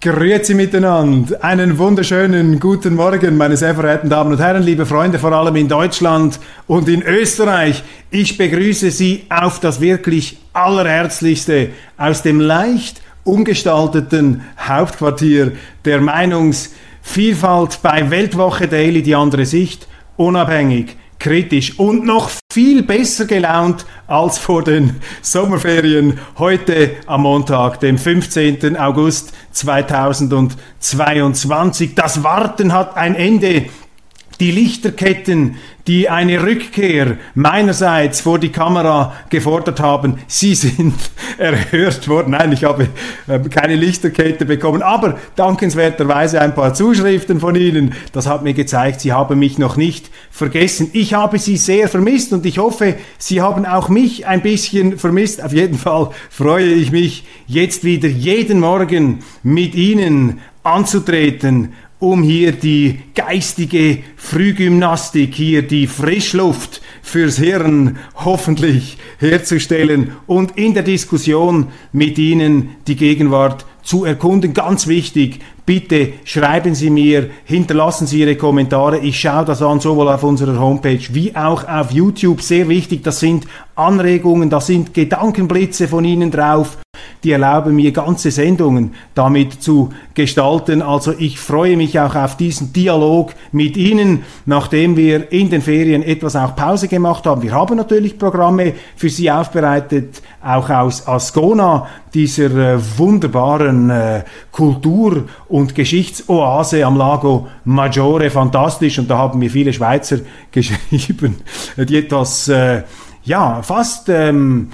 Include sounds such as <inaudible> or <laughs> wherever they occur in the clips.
Grüezi miteinander. Einen wunderschönen guten Morgen, meine sehr verehrten Damen und Herren, liebe Freunde, vor allem in Deutschland und in Österreich. Ich begrüße Sie auf das wirklich allerherzlichste aus dem leicht umgestalteten Hauptquartier der Meinungsvielfalt bei Weltwoche Daily, die andere Sicht, unabhängig kritisch und noch viel besser gelaunt als vor den Sommerferien heute am Montag, dem 15. August 2022. Das Warten hat ein Ende. Die Lichterketten, die eine Rückkehr meinerseits vor die Kamera gefordert haben, sie sind <laughs> erhört worden. Nein, ich habe keine Lichterkette bekommen, aber dankenswerterweise ein paar Zuschriften von Ihnen. Das hat mir gezeigt, Sie haben mich noch nicht vergessen. Ich habe Sie sehr vermisst und ich hoffe, Sie haben auch mich ein bisschen vermisst. Auf jeden Fall freue ich mich jetzt wieder jeden Morgen mit Ihnen anzutreten um hier die geistige Frühgymnastik, hier die Frischluft fürs Hirn hoffentlich herzustellen und in der Diskussion mit Ihnen die Gegenwart zu erkunden. Ganz wichtig, bitte schreiben Sie mir, hinterlassen Sie Ihre Kommentare. Ich schaue das an, sowohl auf unserer Homepage wie auch auf YouTube. Sehr wichtig, das sind Anregungen, da sind Gedankenblitze von Ihnen drauf die erlauben mir ganze Sendungen damit zu gestalten. Also ich freue mich auch auf diesen Dialog mit Ihnen, nachdem wir in den Ferien etwas auch Pause gemacht haben. Wir haben natürlich Programme für Sie aufbereitet, auch aus Ascona, dieser äh, wunderbaren äh, Kultur- und Geschichtsoase am Lago Maggiore, fantastisch. Und da haben mir viele Schweizer <laughs> geschrieben, die etwas äh, ja, fast ähm,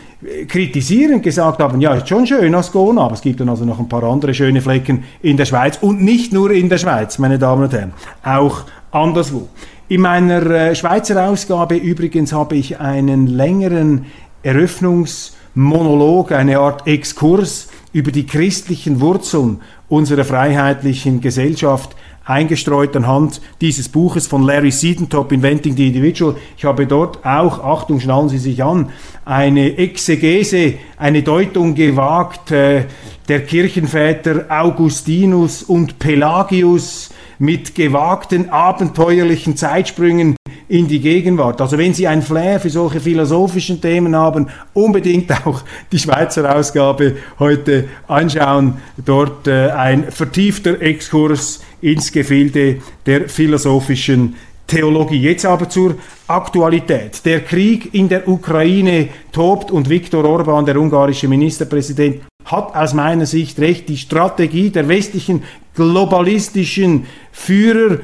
kritisierend gesagt haben, ja, ist schon schön Ascona, aber es gibt dann also noch ein paar andere schöne Flecken in der Schweiz und nicht nur in der Schweiz, meine Damen und Herren, auch anderswo. In meiner äh, Schweizer Ausgabe übrigens habe ich einen längeren Eröffnungsmonolog, eine Art Exkurs über die christlichen Wurzeln unserer freiheitlichen Gesellschaft eingestreut anhand dieses Buches von Larry Siedentop, Inventing the Individual. Ich habe dort auch, Achtung, schnallen Sie sich an, eine Exegese, eine Deutung gewagt äh, der Kirchenväter Augustinus und Pelagius mit gewagten abenteuerlichen Zeitsprüngen in die Gegenwart. Also wenn Sie ein Flair für solche philosophischen Themen haben, unbedingt <laughs> auch die Schweizer Ausgabe heute anschauen. Dort äh, ein vertiefter Exkurs ins Gefilde der philosophischen Theologie. Jetzt aber zur Aktualität. Der Krieg in der Ukraine tobt und Viktor Orban, der ungarische Ministerpräsident, hat aus meiner Sicht recht. Die Strategie der westlichen globalistischen Führer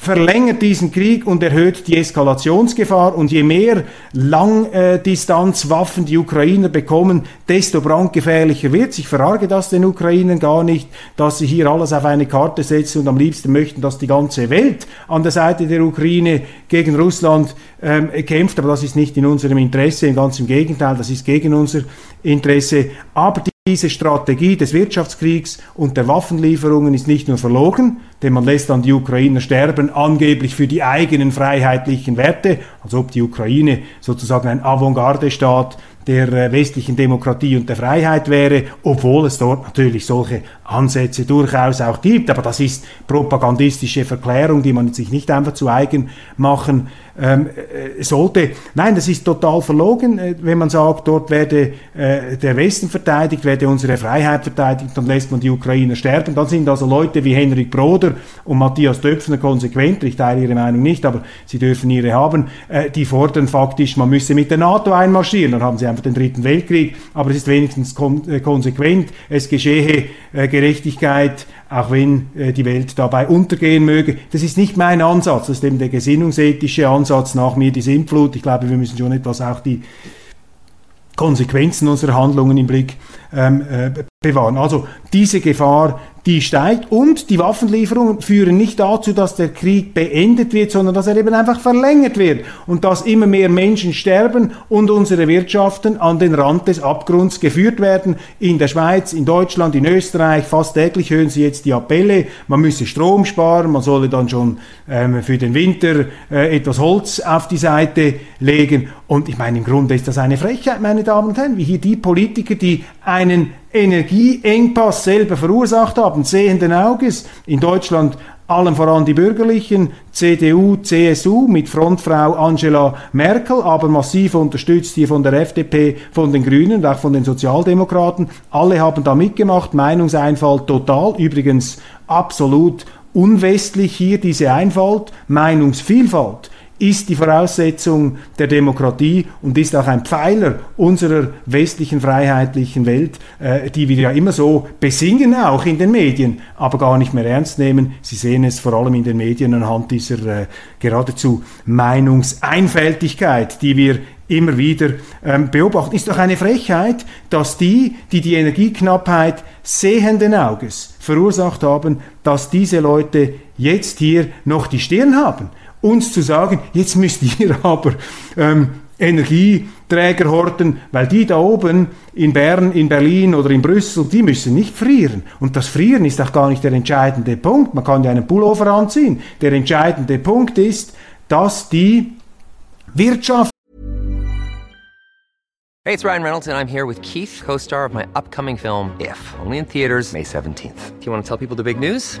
verlängert diesen Krieg und erhöht die Eskalationsgefahr. Und je mehr Langdistanzwaffen die Ukrainer bekommen, desto brandgefährlicher wird. Ich verarge das den Ukrainern gar nicht, dass sie hier alles auf eine Karte setzen und am liebsten möchten, dass die ganze Welt an der Seite der Ukraine gegen Russland ähm, kämpft. Aber das ist nicht in unserem Interesse, ganz im Gegenteil, das ist gegen unser Interesse. Aber diese Strategie des Wirtschaftskriegs und der Waffenlieferungen ist nicht nur verlogen, denn man lässt dann die Ukrainer sterben, angeblich für die eigenen freiheitlichen Werte, als ob die Ukraine sozusagen ein Avantgarde-Staat der äh, westlichen Demokratie und der Freiheit wäre, obwohl es dort natürlich solche Ansätze durchaus auch gibt. Aber das ist propagandistische Verklärung, die man sich nicht einfach zu eigen machen ähm, äh, sollte. Nein, das ist total verlogen, äh, wenn man sagt, dort werde äh, der Westen verteidigt, werde unsere Freiheit verteidigt, dann lässt man die Ukrainer sterben. Dann sind also Leute wie Henrik Broder und Matthias Döpfner konsequent, ich teile ihre Meinung nicht, aber sie dürfen ihre haben, äh, die fordern faktisch, man müsse mit der NATO einmarschieren, dann haben sie einfach den Dritten Weltkrieg, aber es ist wenigstens kon äh, konsequent, es geschehe äh, Gerechtigkeit, auch wenn äh, die Welt dabei untergehen möge. Das ist nicht mein Ansatz, das ist eben der gesinnungsethische Ansatz nach mir die Sintflut. Ich glaube, wir müssen schon etwas auch die Konsequenzen unserer Handlungen im Blick ähm, äh, bewahren. Also diese Gefahr die steigt und die Waffenlieferungen führen nicht dazu, dass der Krieg beendet wird, sondern dass er eben einfach verlängert wird und dass immer mehr Menschen sterben und unsere Wirtschaften an den Rand des Abgrunds geführt werden. In der Schweiz, in Deutschland, in Österreich, fast täglich hören Sie jetzt die Appelle, man müsse Strom sparen, man solle dann schon ähm, für den Winter äh, etwas Holz auf die Seite legen. Und ich meine, im Grunde ist das eine Frechheit, meine Damen und Herren, wie hier die Politiker, die einen Energieengpass selber verursacht haben, sehenden Auges. In Deutschland allen voran die Bürgerlichen, CDU, CSU mit Frontfrau Angela Merkel, aber massiv unterstützt hier von der FDP, von den Grünen und auch von den Sozialdemokraten. Alle haben da mitgemacht, Meinungseinfalt total, übrigens absolut unwestlich hier diese Einfalt, Meinungsvielfalt ist die Voraussetzung der Demokratie und ist auch ein Pfeiler unserer westlichen freiheitlichen Welt, äh, die wir ja immer so besingen, auch in den Medien, aber gar nicht mehr ernst nehmen. Sie sehen es vor allem in den Medien anhand dieser äh, geradezu Meinungseinfältigkeit, die wir immer wieder ähm, beobachten. Ist doch eine Frechheit, dass die, die die Energieknappheit sehenden Auges verursacht haben, dass diese Leute jetzt hier noch die Stirn haben uns zu sagen, jetzt müsst ihr <laughs> aber ähm, Energieträger horten, weil die da oben in Bern, in Berlin oder in Brüssel, die müssen nicht frieren. Und das Frieren ist auch gar nicht der entscheidende Punkt. Man kann ja einen Pullover anziehen. Der entscheidende Punkt ist, dass die Wirtschaft Hey, it's Ryan Reynolds, and I'm here with Keith, co star of my upcoming film, If, only in theaters, May 17th. Do you want to tell people the big news?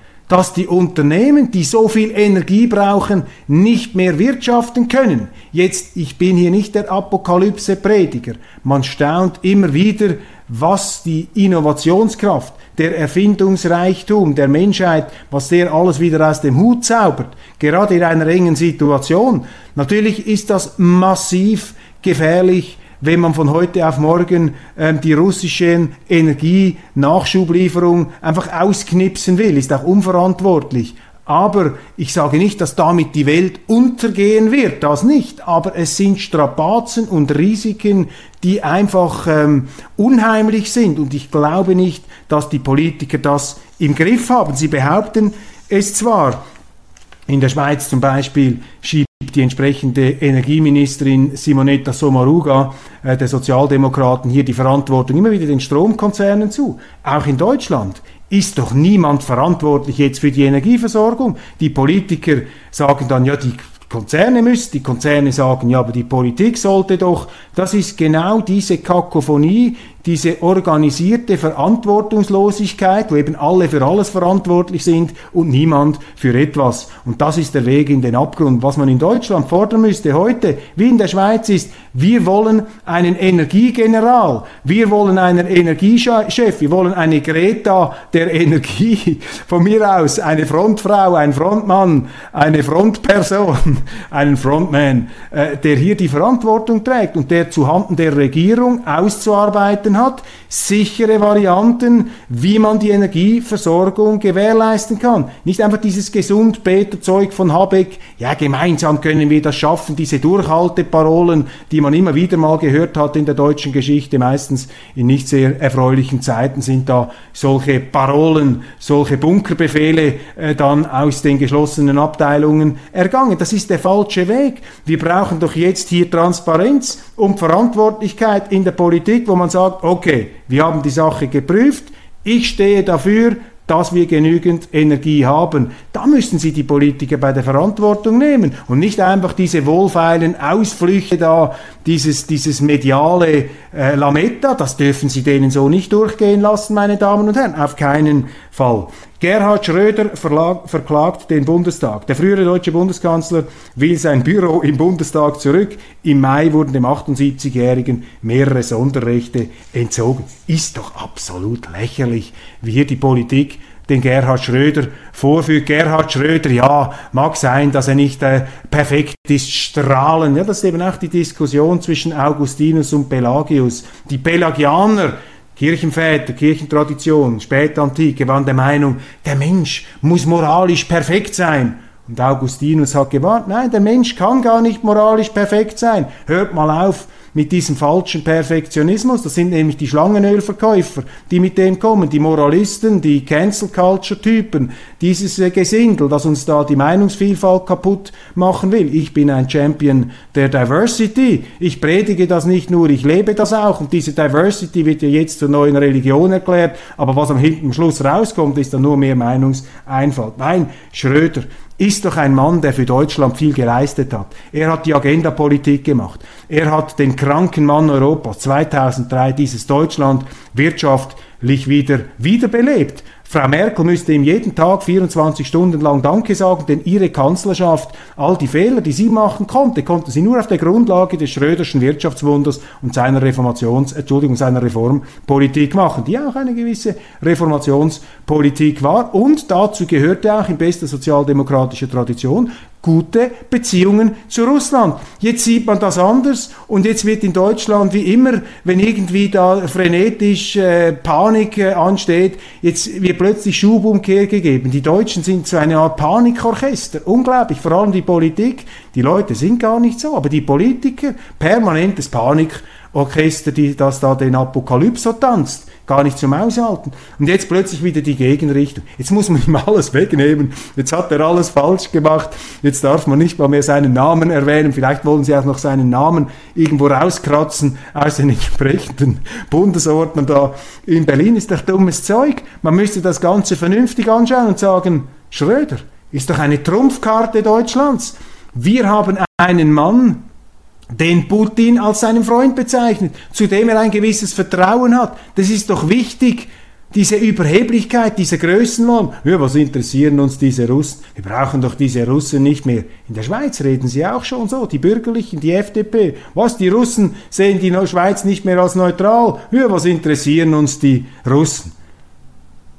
Dass die Unternehmen, die so viel Energie brauchen, nicht mehr wirtschaften können. Jetzt, ich bin hier nicht der Apokalypse-Prediger. Man staunt immer wieder, was die Innovationskraft, der Erfindungsreichtum der Menschheit, was der alles wieder aus dem Hut zaubert, gerade in einer engen Situation. Natürlich ist das massiv gefährlich wenn man von heute auf morgen ähm, die russischen Energienachschublieferung einfach ausknipsen will, ist auch unverantwortlich. Aber ich sage nicht, dass damit die Welt untergehen wird, das nicht. Aber es sind Strapazen und Risiken, die einfach ähm, unheimlich sind. Und ich glaube nicht, dass die Politiker das im Griff haben. Sie behaupten es zwar. In der Schweiz zum Beispiel schiebt die entsprechende Energieministerin Simonetta Sommaruga äh, der Sozialdemokraten hier die Verantwortung immer wieder den Stromkonzernen zu. Auch in Deutschland ist doch niemand verantwortlich jetzt für die Energieversorgung. Die Politiker sagen dann, ja, die Konzerne müssen, die Konzerne sagen, ja, aber die Politik sollte doch. Das ist genau diese Kakophonie, diese organisierte Verantwortungslosigkeit, wo eben alle für alles verantwortlich sind und niemand für etwas. Und das ist der Weg in den Abgrund. Was man in Deutschland fordern müsste heute, wie in der Schweiz, ist, wir wollen einen Energiegeneral, wir wollen einen Energiechef, wir wollen eine Greta der Energie, von mir aus eine Frontfrau, ein Frontmann, eine Frontperson, <laughs> einen Frontman, äh, der hier die Verantwortung trägt und der zuhanden der Regierung auszuarbeiten Möglichkeiten hat, sichere Varianten, wie man die Energieversorgung gewährleisten kann. Nicht einfach dieses Gesundbeter-Zeug von Habeck, ja, gemeinsam können wir das schaffen, diese Durchhalteparolen, die man immer wieder mal gehört hat in der deutschen Geschichte, meistens in nicht sehr erfreulichen Zeiten sind da solche Parolen, solche Bunkerbefehle äh, dann aus den geschlossenen Abteilungen ergangen. Das ist der falsche Weg. Wir brauchen doch jetzt hier Transparenz und Verantwortlichkeit in der Politik, wo man sagt, okay, wir haben die Sache geprüft, ich stehe dafür, dass wir genügend Energie haben. Da müssen Sie die Politiker bei der Verantwortung nehmen und nicht einfach diese wohlfeilen Ausflüchte da, dieses, dieses mediale äh, Lametta, das dürfen Sie denen so nicht durchgehen lassen, meine Damen und Herren, auf keinen Fall. Gerhard Schröder verklagt den Bundestag. Der frühere deutsche Bundeskanzler will sein Büro im Bundestag zurück. Im Mai wurden dem 78-Jährigen mehrere Sonderrechte entzogen. Ist doch absolut lächerlich, wie hier die Politik den Gerhard Schröder vorführt. Gerhard Schröder, ja, mag sein, dass er nicht äh, perfekt ist, strahlen. Ja, das ist eben auch die Diskussion zwischen Augustinus und Pelagius. Die Pelagianer, Kirchenväter, Kirchentradition, Spätantike waren der Meinung, der Mensch muss moralisch perfekt sein. Und Augustinus hat gewarnt, nein, der Mensch kann gar nicht moralisch perfekt sein. Hört mal auf, mit diesem falschen Perfektionismus. Das sind nämlich die Schlangenölverkäufer, die mit dem kommen, die Moralisten, die Cancel Culture Typen, dieses äh, Gesindel, das uns da die Meinungsvielfalt kaputt machen will. Ich bin ein Champion der Diversity. Ich predige das nicht nur, ich lebe das auch. Und diese Diversity wird ja jetzt zur neuen Religion erklärt. Aber was am hinten Schluss rauskommt, ist dann nur mehr Meinungseinfalt. Nein, Schröder ist doch ein Mann, der für Deutschland viel geleistet hat. Er hat die Agendapolitik gemacht. Er hat den kranken Mann Europas 2003 dieses Deutschland wirtschaftlich wieder wiederbelebt. Frau Merkel müsste ihm jeden Tag 24 Stunden lang Danke sagen, denn ihre Kanzlerschaft, all die Fehler, die sie machen konnte, konnte sie nur auf der Grundlage des Schröderschen Wirtschaftswunders und seiner Reformations, Entschuldigung, seiner Reformpolitik machen, die auch eine gewisse Reformationspolitik war. Und dazu gehörte auch in bester sozialdemokratischer Tradition gute Beziehungen zu Russland. Jetzt sieht man das anders und jetzt wird in Deutschland wie immer, wenn irgendwie da frenetisch äh, Panik äh, ansteht, jetzt wird plötzlich Schubumkehr gegeben. Die Deutschen sind so eine Art Panikorchester. Unglaublich, vor allem die Politik. Die Leute sind gar nicht so, aber die Politiker, permanentes Panikorchester, die, das da den Apokalypse tanzt gar nicht zum Aushalten. Und jetzt plötzlich wieder die Gegenrichtung. Jetzt muss man ihm alles wegnehmen. Jetzt hat er alles falsch gemacht. Jetzt darf man nicht mal mehr seinen Namen erwähnen. Vielleicht wollen sie auch noch seinen Namen irgendwo rauskratzen aus den entsprechenden Bundesordnern da. In Berlin ist doch dummes Zeug. Man müsste das Ganze vernünftig anschauen und sagen, Schröder ist doch eine Trumpfkarte Deutschlands. Wir haben einen Mann, den Putin als seinen Freund bezeichnet, zu dem er ein gewisses Vertrauen hat. Das ist doch wichtig, diese Überheblichkeit, dieser Größenwahn. Ja, was interessieren uns diese Russen? Wir brauchen doch diese Russen nicht mehr. In der Schweiz reden sie auch schon so, die Bürgerlichen, die FDP. Was, die Russen sehen die Schweiz nicht mehr als neutral? Ja, was interessieren uns die Russen?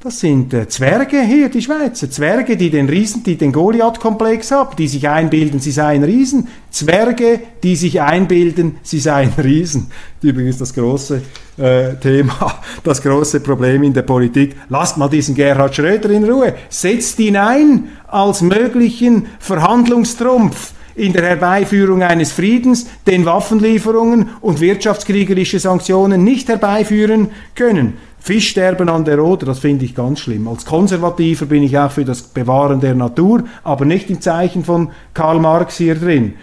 Das sind äh, Zwerge hier, die Schweizer. Zwerge, die den Riesen, die den Goliath-Komplex haben, die sich einbilden, sie seien Riesen. Zwerge, die sich einbilden, sie seien <laughs> Riesen. Übrigens das große äh, Thema, <laughs> das große Problem in der Politik. Lasst mal diesen Gerhard Schröder in Ruhe. Setzt ihn ein als möglichen Verhandlungstrumpf in der Herbeiführung eines Friedens, den Waffenlieferungen und wirtschaftskriegerische Sanktionen nicht herbeiführen können. Fischsterben an der Oder, das finde ich ganz schlimm. Als Konservativer bin ich auch für das Bewahren der Natur, aber nicht im Zeichen von Karl Marx hier drin.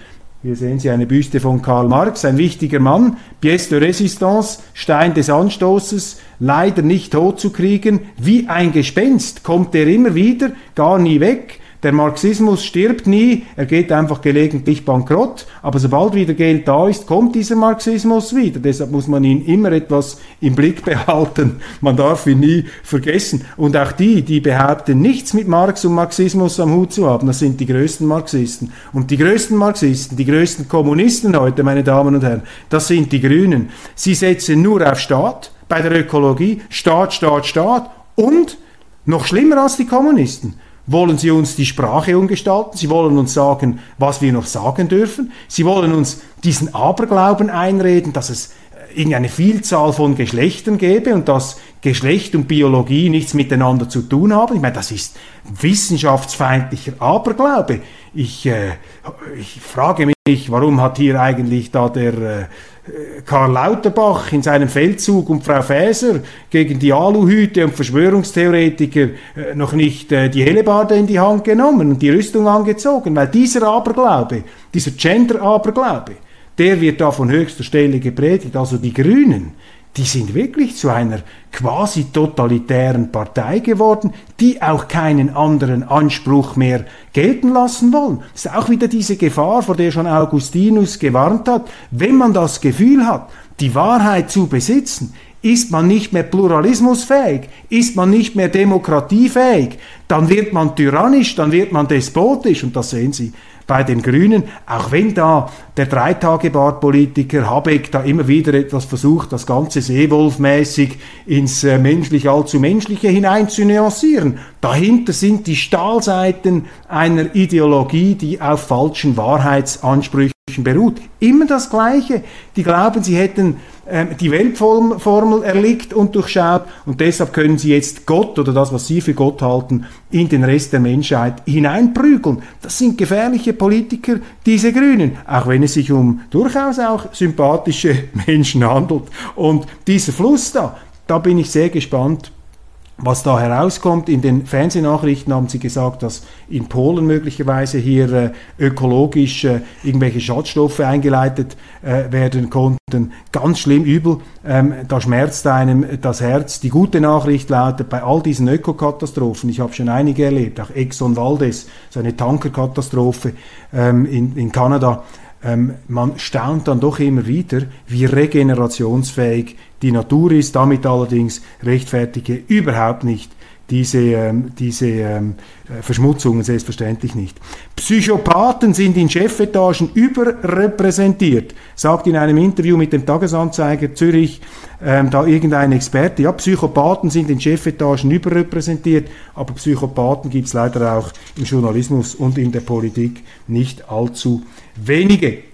Hier sehen Sie eine Büste von Karl Marx, ein wichtiger Mann, Pièce de Résistance, Stein des Anstoßes, leider nicht tot zu kriegen. Wie ein Gespenst kommt er immer wieder, gar nie weg. Der Marxismus stirbt nie, er geht einfach gelegentlich bankrott, aber sobald wieder Geld da ist, kommt dieser Marxismus wieder. Deshalb muss man ihn immer etwas im Blick <laughs> behalten. Man darf ihn nie vergessen. Und auch die, die behaupten, nichts mit Marx und Marxismus am Hut zu haben, das sind die größten Marxisten. Und die größten Marxisten, die größten Kommunisten heute, meine Damen und Herren, das sind die Grünen. Sie setzen nur auf Staat, bei der Ökologie, Staat, Staat, Staat und noch schlimmer als die Kommunisten wollen sie uns die Sprache umgestalten, sie wollen uns sagen, was wir noch sagen dürfen, sie wollen uns diesen Aberglauben einreden, dass es äh, irgendeine Vielzahl von Geschlechtern gäbe und dass Geschlecht und Biologie nichts miteinander zu tun haben. Ich meine, das ist wissenschaftsfeindlicher Aberglaube. Ich, äh, ich frage mich, warum hat hier eigentlich da der äh, Karl Lauterbach in seinem Feldzug und Frau Faeser gegen die Aluhüte und Verschwörungstheoretiker äh, noch nicht äh, die Hellebarde in die Hand genommen und die Rüstung angezogen, weil dieser Aberglaube, dieser Gender-Aberglaube, der wird da von höchster Stelle gepredigt. Also die Grünen, die sind wirklich zu einer quasi totalitären Partei geworden, die auch keinen anderen Anspruch mehr gelten lassen wollen. Das ist auch wieder diese Gefahr, vor der schon Augustinus gewarnt hat. Wenn man das Gefühl hat, die Wahrheit zu besitzen, ist man nicht mehr pluralismusfähig, ist man nicht mehr demokratiefähig, dann wird man tyrannisch, dann wird man despotisch und das sehen Sie bei den Grünen, auch wenn da der Dreitagebart-Politiker Habeck da immer wieder etwas versucht, das Ganze Seewolfmäßig ins äh, menschlich allzu menschliche hinein zu nuancieren. Dahinter sind die Stahlseiten einer Ideologie, die auf falschen Wahrheitsansprüchen beruht. Immer das Gleiche. Die glauben, sie hätten die Weltformel erliegt und durchschaut und deshalb können sie jetzt Gott oder das, was sie für Gott halten, in den Rest der Menschheit hineinprügeln. Das sind gefährliche Politiker, diese Grünen, auch wenn es sich um durchaus auch sympathische <laughs> Menschen handelt. Und dieser Fluss da, da bin ich sehr gespannt, was da herauskommt, in den Fernsehnachrichten haben sie gesagt, dass in Polen möglicherweise hier äh, ökologisch äh, irgendwelche Schadstoffe eingeleitet äh, werden konnten. Ganz schlimm übel, ähm, da schmerzt einem das Herz. Die gute Nachricht lautet, bei all diesen Ökokatastrophen, ich habe schon einige erlebt, auch Exxon Valdez, so eine Tankerkatastrophe ähm, in, in Kanada, ähm, man staunt dann doch immer wieder, wie regenerationsfähig die Natur ist. Damit allerdings rechtfertige überhaupt nicht diese, ähm, diese ähm, äh, Verschmutzungen selbstverständlich nicht. Psychopathen sind in Chefetagen überrepräsentiert, sagt in einem Interview mit dem Tagesanzeiger Zürich ähm, da irgendein Experte. Ja, Psychopathen sind in Chefetagen überrepräsentiert, aber Psychopathen gibt es leider auch im Journalismus und in der Politik nicht allzu wenige.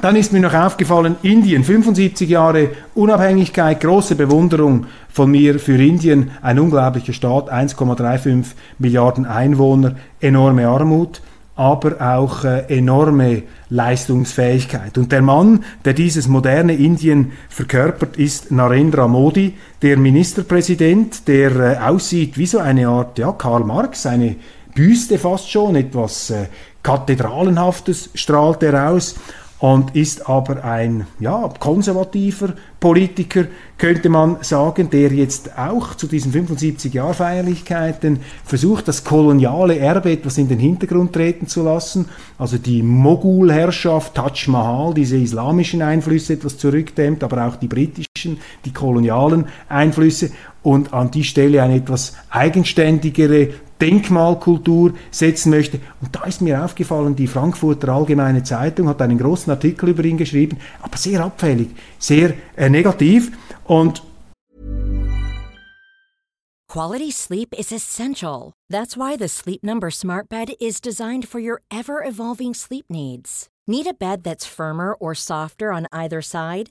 Dann ist mir noch aufgefallen, Indien, 75 Jahre Unabhängigkeit, große Bewunderung von mir für Indien, ein unglaublicher Staat, 1,35 Milliarden Einwohner, enorme Armut, aber auch äh, enorme Leistungsfähigkeit. Und der Mann, der dieses moderne Indien verkörpert, ist Narendra Modi, der Ministerpräsident, der äh, aussieht wie so eine Art, ja, Karl Marx, eine Büste fast schon, etwas äh, Kathedralenhaftes strahlt er aus und ist aber ein ja, konservativer Politiker, könnte man sagen, der jetzt auch zu diesen 75 Jahr Feierlichkeiten versucht, das koloniale Erbe etwas in den Hintergrund treten zu lassen, also die Mogulherrschaft, Taj Mahal, diese islamischen Einflüsse etwas zurückdämmt, aber auch die britischen, die kolonialen Einflüsse. Und an die Stelle eine etwas eigenständigere Denkmalkultur setzen möchte. Und da ist mir aufgefallen, die Frankfurter Allgemeine Zeitung hat einen großen Artikel über ihn geschrieben, aber sehr abfällig, sehr äh, negativ. Und Quality sleep is essential. That's why the Sleep Number Smart Bed is designed for your ever evolving sleep needs. Need a bed that's firmer or softer on either side?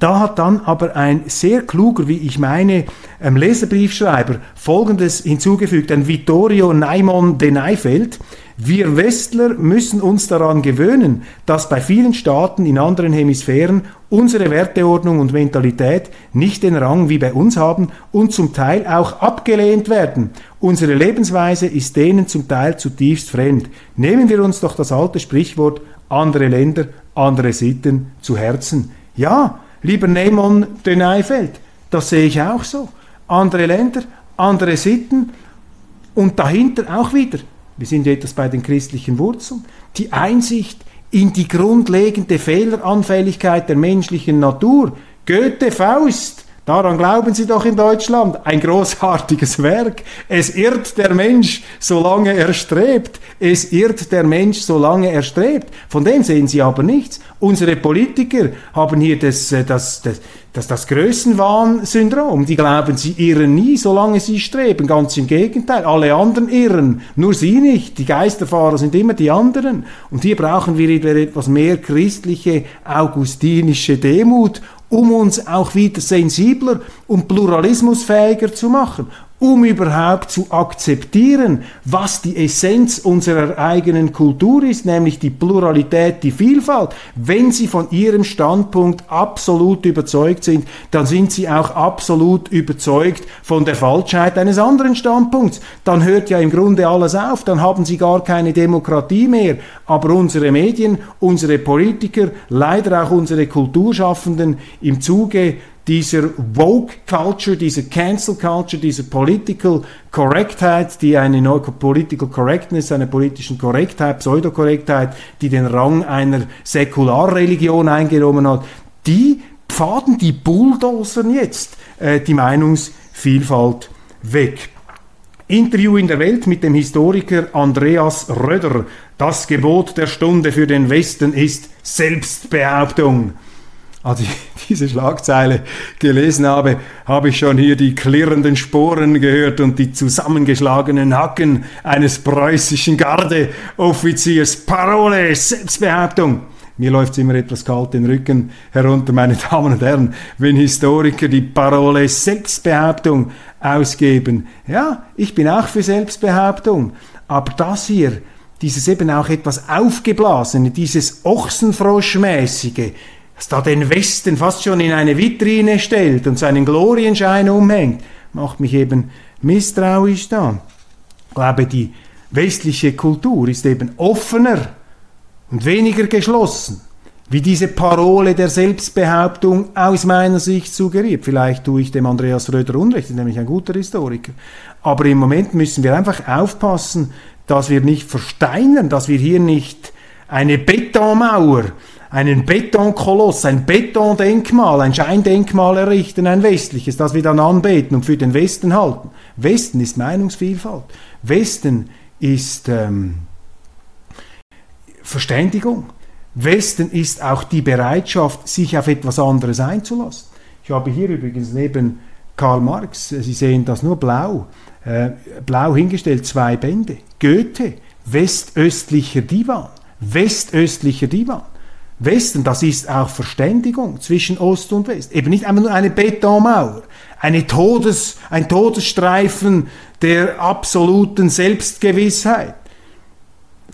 Da hat dann aber ein sehr kluger, wie ich meine, ähm, Leserbriefschreiber folgendes hinzugefügt, ein Vittorio Naimon de Neifeld. Wir Westler müssen uns daran gewöhnen, dass bei vielen Staaten in anderen Hemisphären unsere Werteordnung und Mentalität nicht den Rang wie bei uns haben und zum Teil auch abgelehnt werden. Unsere Lebensweise ist denen zum Teil zutiefst fremd. Nehmen wir uns doch das alte Sprichwort andere Länder, andere Sitten zu Herzen. Ja, Lieber Neymon de Neifeld, das sehe ich auch so. Andere Länder, andere Sitten und dahinter auch wieder, wir sind etwas bei den christlichen Wurzeln, die Einsicht in die grundlegende Fehleranfälligkeit der menschlichen Natur. Goethe, Faust, Daran glauben Sie doch in Deutschland. Ein großartiges Werk. Es irrt der Mensch, solange er strebt. Es irrt der Mensch, solange er strebt. Von dem sehen Sie aber nichts. Unsere Politiker haben hier das, äh, das, das, das, das Größenwahn-Syndrom. Die glauben, sie irren nie, solange sie streben. Ganz im Gegenteil. Alle anderen irren. Nur sie nicht. Die Geisterfahrer sind immer die anderen. Und hier brauchen wir etwas mehr christliche, augustinische Demut um uns auch wieder sensibler und pluralismusfähiger zu machen. Um überhaupt zu akzeptieren, was die Essenz unserer eigenen Kultur ist, nämlich die Pluralität, die Vielfalt. Wenn Sie von Ihrem Standpunkt absolut überzeugt sind, dann sind Sie auch absolut überzeugt von der Falschheit eines anderen Standpunkts. Dann hört ja im Grunde alles auf, dann haben Sie gar keine Demokratie mehr. Aber unsere Medien, unsere Politiker, leider auch unsere Kulturschaffenden im Zuge dieser Woke Culture, dieser Cancel Culture, dieser Political Correctheit, die eine neue Political Correctness, einer politischen Korrektheit, Pseudokorrektheit, die den Rang einer Säkularreligion eingenommen hat, die pfaden, die bulldozern jetzt äh, die Meinungsvielfalt weg. Interview in der Welt mit dem Historiker Andreas Röder. Das Gebot der Stunde für den Westen ist Selbstbehauptung als ich <laughs> diese Schlagzeile gelesen habe, habe ich schon hier die klirrenden Sporen gehört und die zusammengeschlagenen Hacken eines preußischen Gardeoffiziers. Parole, Selbstbehauptung. Mir läuft immer etwas kalt den Rücken herunter, meine <laughs> Damen und Herren, wenn Historiker die Parole Selbstbehauptung ausgeben. Ja, ich bin auch für Selbstbehauptung, aber das hier, dieses eben auch etwas aufgeblasene, dieses Ochsenfroschmäßige, das da den Westen fast schon in eine Vitrine stellt und seinen Glorienschein umhängt, macht mich eben misstrauisch da. Ich glaube, die westliche Kultur ist eben offener und weniger geschlossen, wie diese Parole der Selbstbehauptung aus meiner Sicht suggeriert. Vielleicht tue ich dem Andreas Röder Unrecht, ist nämlich ein guter Historiker. Aber im Moment müssen wir einfach aufpassen, dass wir nicht versteinern, dass wir hier nicht eine Betonmauer einen Betonkoloss, ein Betondenkmal, ein Scheindenkmal errichten, ein westliches, das wir dann anbeten und für den Westen halten. Westen ist Meinungsvielfalt. Westen ist ähm, Verständigung. Westen ist auch die Bereitschaft, sich auf etwas anderes einzulassen. Ich habe hier übrigens neben Karl Marx, Sie sehen das nur blau, äh, blau hingestellt, zwei Bände. Goethe, westöstlicher Divan. Westöstlicher Divan. Westen, das ist auch Verständigung zwischen Ost und West. Eben nicht einfach nur eine Betonmauer, eine Todes, ein Todesstreifen der absoluten Selbstgewissheit,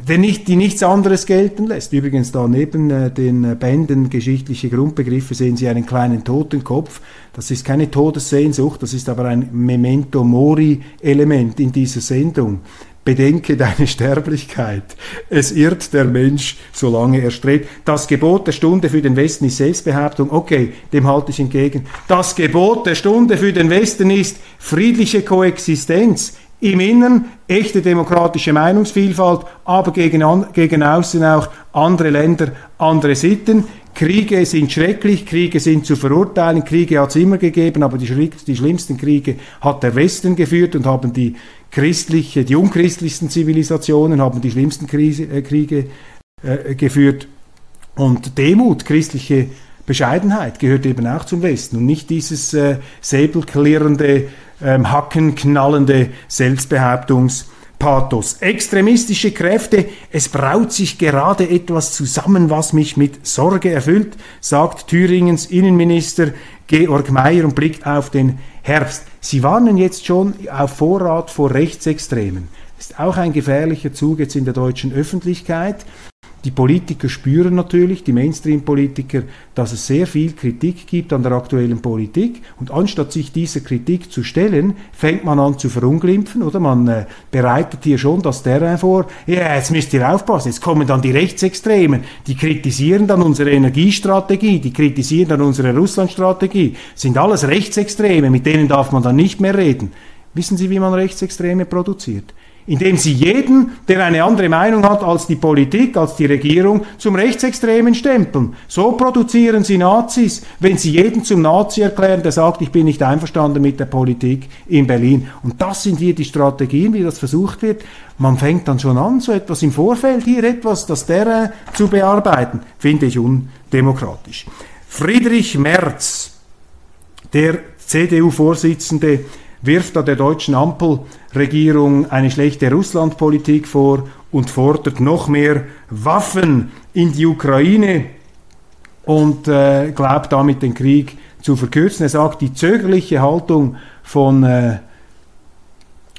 der nicht, die nichts anderes gelten lässt. Übrigens da neben äh, den Bänden geschichtliche Grundbegriffe sehen Sie einen kleinen Totenkopf. Das ist keine Todessehnsucht, das ist aber ein Memento Mori Element in dieser Sendung. Bedenke deine Sterblichkeit. Es irrt der Mensch, solange er strebt. Das Gebot der Stunde für den Westen ist Selbstbehauptung. Okay, dem halte ich entgegen. Das Gebot der Stunde für den Westen ist friedliche Koexistenz. Im Innern echte demokratische Meinungsvielfalt, aber gegen, an, gegen außen auch andere Länder, andere Sitten. Kriege sind schrecklich, Kriege sind zu verurteilen, Kriege hat es immer gegeben, aber die, die, schlimmsten Kriege hat der Westen geführt und haben die christliche, die unchristlichsten Zivilisationen haben die schlimmsten Krise, äh, Kriege äh, geführt. Und Demut, christliche Bescheidenheit gehört eben auch zum Westen und nicht dieses äh, säbelklirrende, ähm, hackenknallende Selbstbehauptungs- Pathos. Extremistische Kräfte, es braut sich gerade etwas zusammen, was mich mit Sorge erfüllt, sagt Thüringens Innenminister Georg Mayer und blickt auf den Herbst. Sie warnen jetzt schon auf Vorrat vor Rechtsextremen. Ist auch ein gefährlicher Zug jetzt in der deutschen Öffentlichkeit. Die Politiker spüren natürlich, die Mainstream-Politiker, dass es sehr viel Kritik gibt an der aktuellen Politik. Und anstatt sich dieser Kritik zu stellen, fängt man an zu verunglimpfen oder man äh, bereitet hier schon das Terrain vor. Ja, jetzt müsst ihr aufpassen, jetzt kommen dann die Rechtsextremen, die kritisieren dann unsere Energiestrategie, die kritisieren dann unsere Russlandstrategie. Sind alles Rechtsextreme, mit denen darf man dann nicht mehr reden. Wissen Sie, wie man Rechtsextreme produziert? Indem sie jeden, der eine andere Meinung hat als die Politik, als die Regierung, zum Rechtsextremen stempeln. So produzieren sie Nazis, wenn sie jeden zum Nazi erklären, der sagt, ich bin nicht einverstanden mit der Politik in Berlin. Und das sind hier die Strategien, wie das versucht wird. Man fängt dann schon an, so etwas im Vorfeld hier etwas, das der äh, zu bearbeiten, finde ich undemokratisch. Friedrich Merz, der CDU-Vorsitzende, wirft da der deutschen Ampelregierung eine schlechte Russlandpolitik vor und fordert noch mehr Waffen in die Ukraine und äh, glaubt damit den Krieg zu verkürzen. Er sagt, die zögerliche Haltung von äh,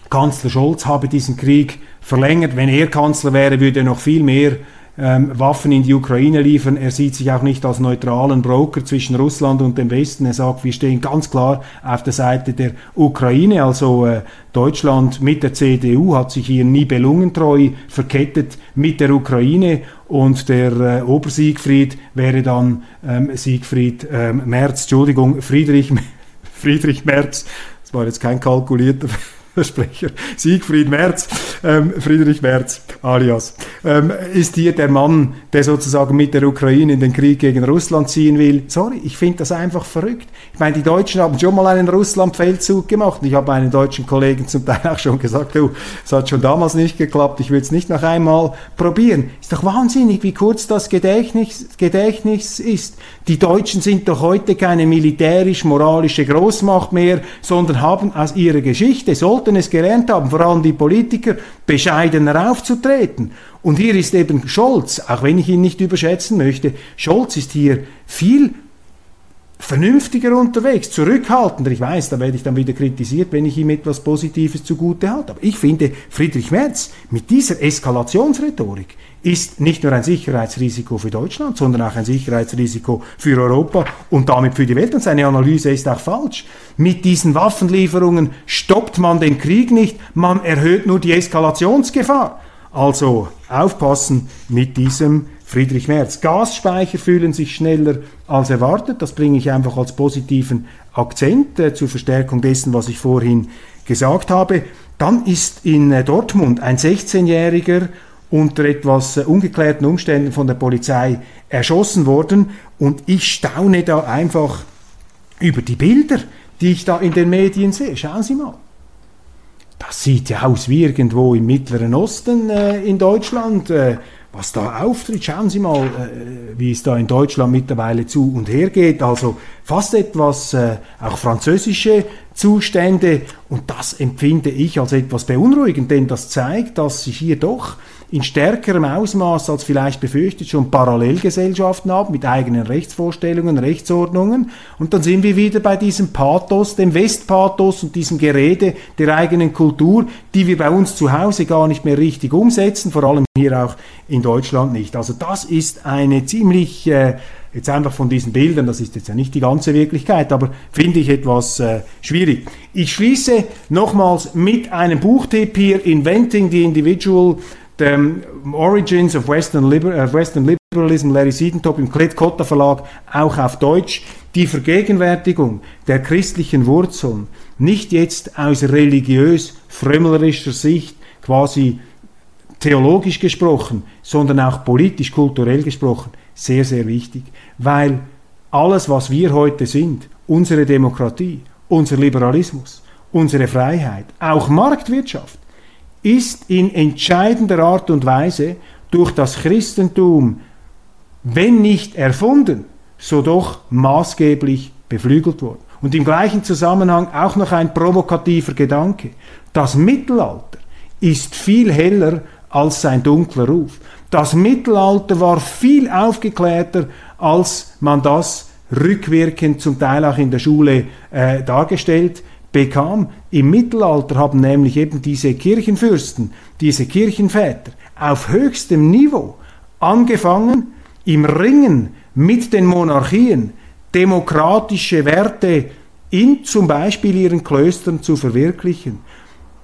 Kanzler Scholz habe diesen Krieg verlängert. Wenn er Kanzler wäre, würde er noch viel mehr ähm, Waffen in die Ukraine liefern. Er sieht sich auch nicht als neutralen Broker zwischen Russland und dem Westen. Er sagt, wir stehen ganz klar auf der Seite der Ukraine. Also äh, Deutschland mit der CDU hat sich hier nibelungentreu verkettet mit der Ukraine und der äh, Obersiegfried wäre dann ähm, Siegfried ähm, Merz, Entschuldigung, Friedrich, <laughs> Friedrich Merz. Das war jetzt kein kalkulierter <laughs> Sprecher Siegfried Merz, ähm, Friedrich Merz alias, ähm, ist hier der Mann, der sozusagen mit der Ukraine in den Krieg gegen Russland ziehen will. Sorry, ich finde das einfach verrückt. Ich meine, die Deutschen haben schon mal einen Russland-Feldzug gemacht. Ich habe meinen deutschen Kollegen zum Teil auch schon gesagt, oh, es hat schon damals nicht geklappt, ich will es nicht noch einmal probieren. Ist doch wahnsinnig, wie kurz das Gedächtnis, Gedächtnis ist. Die Deutschen sind doch heute keine militärisch-moralische Großmacht mehr, sondern haben aus ihrer Geschichte, sollten es gelernt haben, vor allem die Politiker, bescheidener aufzutreten. Und hier ist eben Scholz, auch wenn ich ihn nicht überschätzen möchte, Scholz ist hier viel vernünftiger unterwegs, zurückhaltender. Ich weiß, da werde ich dann wieder kritisiert, wenn ich ihm etwas Positives zugute halte. Aber ich finde, Friedrich Merz mit dieser Eskalationsrhetorik ist nicht nur ein Sicherheitsrisiko für Deutschland, sondern auch ein Sicherheitsrisiko für Europa und damit für die Welt. Und seine Analyse ist auch falsch. Mit diesen Waffenlieferungen stoppt man den Krieg nicht, man erhöht nur die Eskalationsgefahr. Also aufpassen mit diesem Friedrich Merz. Gasspeicher fühlen sich schneller als erwartet. Das bringe ich einfach als positiven Akzent äh, zur Verstärkung dessen, was ich vorhin gesagt habe. Dann ist in äh, Dortmund ein 16-Jähriger unter etwas äh, ungeklärten Umständen von der Polizei erschossen worden. Und ich staune da einfach über die Bilder, die ich da in den Medien sehe. Schauen Sie mal. Das sieht ja aus wie irgendwo im Mittleren Osten äh, in Deutschland. Was da auftritt. Schauen Sie mal, äh, wie es da in Deutschland mittlerweile zu und her geht. Also fast etwas äh, auch französische Zustände und das empfinde ich als etwas beunruhigend, denn das zeigt, dass sich hier doch in stärkerem Ausmaß als vielleicht befürchtet schon Parallelgesellschaften haben mit eigenen Rechtsvorstellungen, Rechtsordnungen. Und dann sind wir wieder bei diesem Pathos, dem Westpathos und diesem Gerede der eigenen Kultur, die wir bei uns zu Hause gar nicht mehr richtig umsetzen, vor allem hier auch in Deutschland nicht. Also das ist eine ziemlich äh, jetzt einfach von diesen Bildern, das ist jetzt ja nicht die ganze Wirklichkeit, aber finde ich etwas äh, schwierig. Ich schließe nochmals mit einem Buchtipp hier, Inventing the Individual The Origins of Western, Liber uh, Western Liberalism, Larry Siedentop im Klett-Cotta Verlag, auch auf Deutsch. Die Vergegenwärtigung der christlichen Wurzeln, nicht jetzt aus religiös-frömmlerischer Sicht, quasi theologisch gesprochen, sondern auch politisch-kulturell gesprochen, sehr, sehr wichtig. Weil alles, was wir heute sind, unsere Demokratie, unser Liberalismus, unsere Freiheit, auch Marktwirtschaft, ist in entscheidender Art und Weise durch das Christentum, wenn nicht erfunden, so doch maßgeblich beflügelt worden. Und im gleichen Zusammenhang auch noch ein provokativer Gedanke. Das Mittelalter ist viel heller als sein dunkler Ruf. Das Mittelalter war viel aufgeklärter, als man das rückwirkend zum Teil auch in der Schule äh, dargestellt bekam. Im Mittelalter haben nämlich eben diese Kirchenfürsten, diese Kirchenväter auf höchstem Niveau angefangen, im Ringen mit den Monarchien demokratische Werte in zum Beispiel ihren Klöstern zu verwirklichen.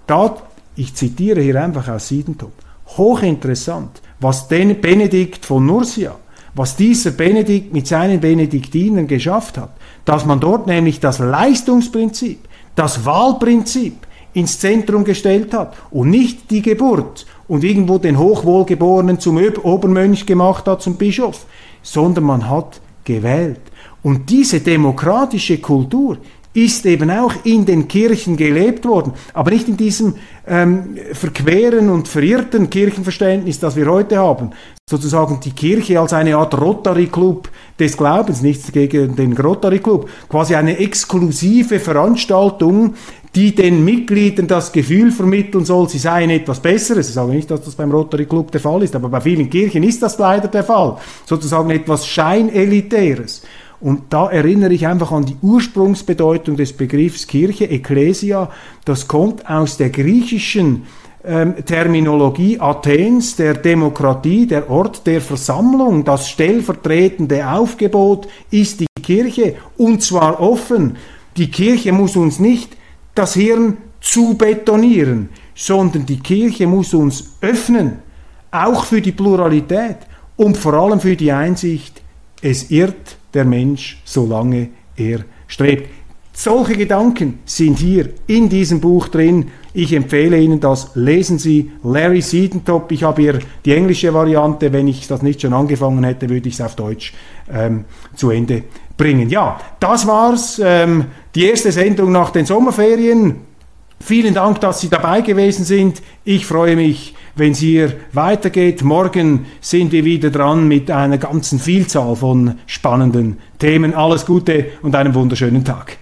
Da, ich zitiere hier einfach aus Siedentop, hochinteressant, was den Benedikt von Nursia, was dieser Benedikt mit seinen Benediktinern geschafft hat, dass man dort nämlich das Leistungsprinzip, das Wahlprinzip ins Zentrum gestellt hat und nicht die Geburt und irgendwo den Hochwohlgeborenen zum Obermönch gemacht hat, zum Bischof, sondern man hat gewählt. Und diese demokratische Kultur ist eben auch in den Kirchen gelebt worden, aber nicht in diesem ähm, verqueren und verirrten Kirchenverständnis, das wir heute haben. Sozusagen die Kirche als eine Art Rotary Club des Glaubens, nichts gegen den Rotary Club, quasi eine exklusive Veranstaltung, die den Mitgliedern das Gefühl vermitteln soll, sie seien etwas Besseres. Ich sage nicht, dass das beim Rotary Club der Fall ist, aber bei vielen Kirchen ist das leider der Fall. Sozusagen etwas Scheinelitäres. Und da erinnere ich einfach an die Ursprungsbedeutung des Begriffs Kirche, Ecclesia. Das kommt aus der griechischen ähm, Terminologie Athens, der Demokratie, der Ort der Versammlung, das stellvertretende Aufgebot ist die Kirche und zwar offen. Die Kirche muss uns nicht das Hirn zu betonieren, sondern die Kirche muss uns öffnen, auch für die Pluralität und vor allem für die Einsicht, es irrt der Mensch, solange er strebt. Solche Gedanken sind hier in diesem Buch drin. Ich empfehle Ihnen das. Lesen Sie Larry Siedentop. Ich habe hier die englische Variante. Wenn ich das nicht schon angefangen hätte, würde ich es auf Deutsch ähm, zu Ende bringen. Ja, das war's. Ähm, die erste Sendung nach den Sommerferien. Vielen Dank, dass Sie dabei gewesen sind. Ich freue mich, wenn es hier weitergeht. Morgen sind wir wieder dran mit einer ganzen Vielzahl von spannenden Themen. Alles Gute und einen wunderschönen Tag.